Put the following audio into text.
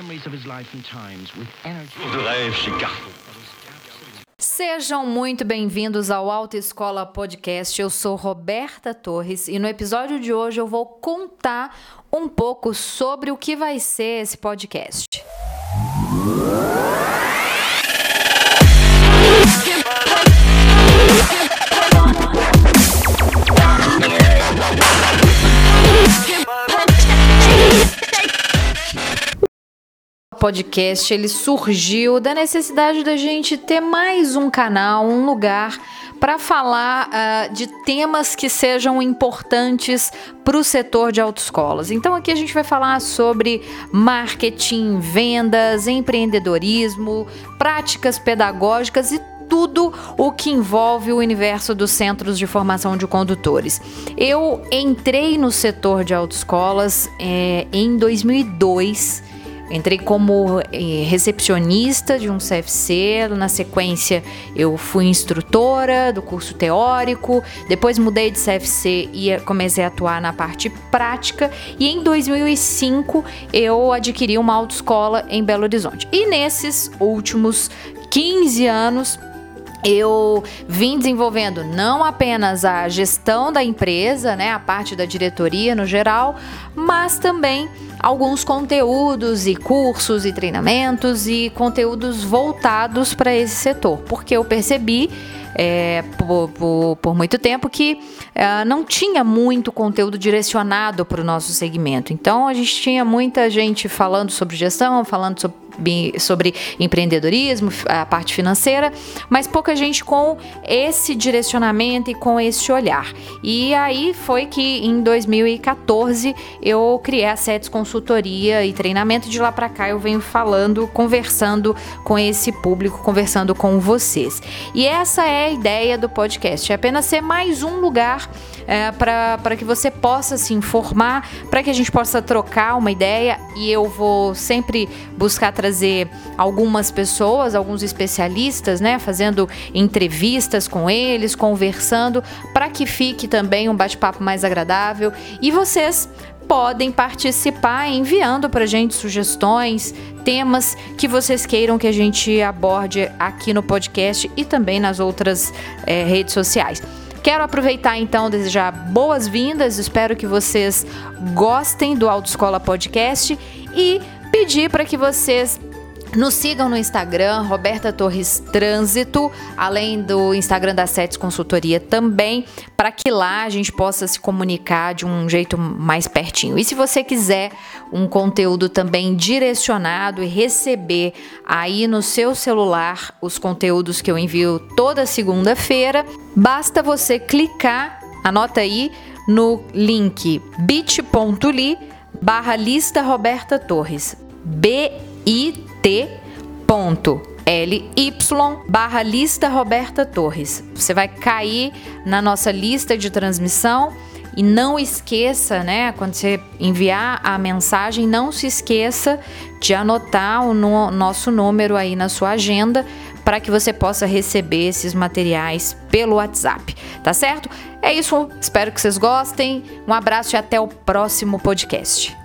memories of his life and times with energy. Sejam muito bem-vindos ao Autoescola Podcast. Eu sou Roberta Torres e no episódio de hoje eu vou contar um pouco sobre o que vai ser esse podcast. Podcast ele surgiu da necessidade da gente ter mais um canal, um lugar para falar uh, de temas que sejam importantes para o setor de autoescolas. Então aqui a gente vai falar sobre marketing, vendas, empreendedorismo, práticas pedagógicas e tudo o que envolve o universo dos centros de formação de condutores. Eu entrei no setor de autoescolas é, em 2002 Entrei como eh, recepcionista de um CFC, na sequência eu fui instrutora do curso teórico, depois mudei de CFC e comecei a atuar na parte prática. E em 2005 eu adquiri uma autoescola em Belo Horizonte. E nesses últimos 15 anos eu vim desenvolvendo não apenas a gestão da empresa, né, a parte da diretoria no geral, mas também alguns conteúdos e cursos e treinamentos e conteúdos voltados para esse setor, porque eu percebi é, por, por, por, muito tempo que é, não tinha muito conteúdo direcionado para o nosso segmento. Então a gente tinha muita gente falando sobre gestão, falando sobre sobre empreendedorismo, a parte financeira, mas pouca gente com esse direcionamento e com esse olhar. E aí foi que em 2014 eu criei a SETS Consultoria e Treinamento. De lá para cá eu venho falando, conversando com esse público, conversando com vocês. E essa é a ideia do podcast: é apenas ser mais um lugar é, para que você possa se informar, para que a gente possa trocar uma ideia. E eu vou sempre buscar trazer algumas pessoas, alguns especialistas, né, fazendo entrevistas com eles, conversando, para que fique também um bate-papo mais agradável. E vocês podem participar enviando para gente sugestões, temas que vocês queiram que a gente aborde aqui no podcast e também nas outras é, redes sociais. Quero aproveitar então desejar boas-vindas, espero que vocês gostem do Autoescola Podcast e pedir para que vocês nos sigam no Instagram, Roberta Torres Trânsito, além do Instagram da Sets Consultoria também, para que lá a gente possa se comunicar de um jeito mais pertinho. E se você quiser um conteúdo também direcionado e receber aí no seu celular os conteúdos que eu envio toda segunda-feira, basta você clicar, anota aí, no link bit.ly barra lista Roberta Torres. B-I-T t.ly barra lista Roberta Torres. Você vai cair na nossa lista de transmissão e não esqueça, né, quando você enviar a mensagem, não se esqueça de anotar o no, nosso número aí na sua agenda para que você possa receber esses materiais pelo WhatsApp, tá certo? É isso, espero que vocês gostem. Um abraço e até o próximo podcast.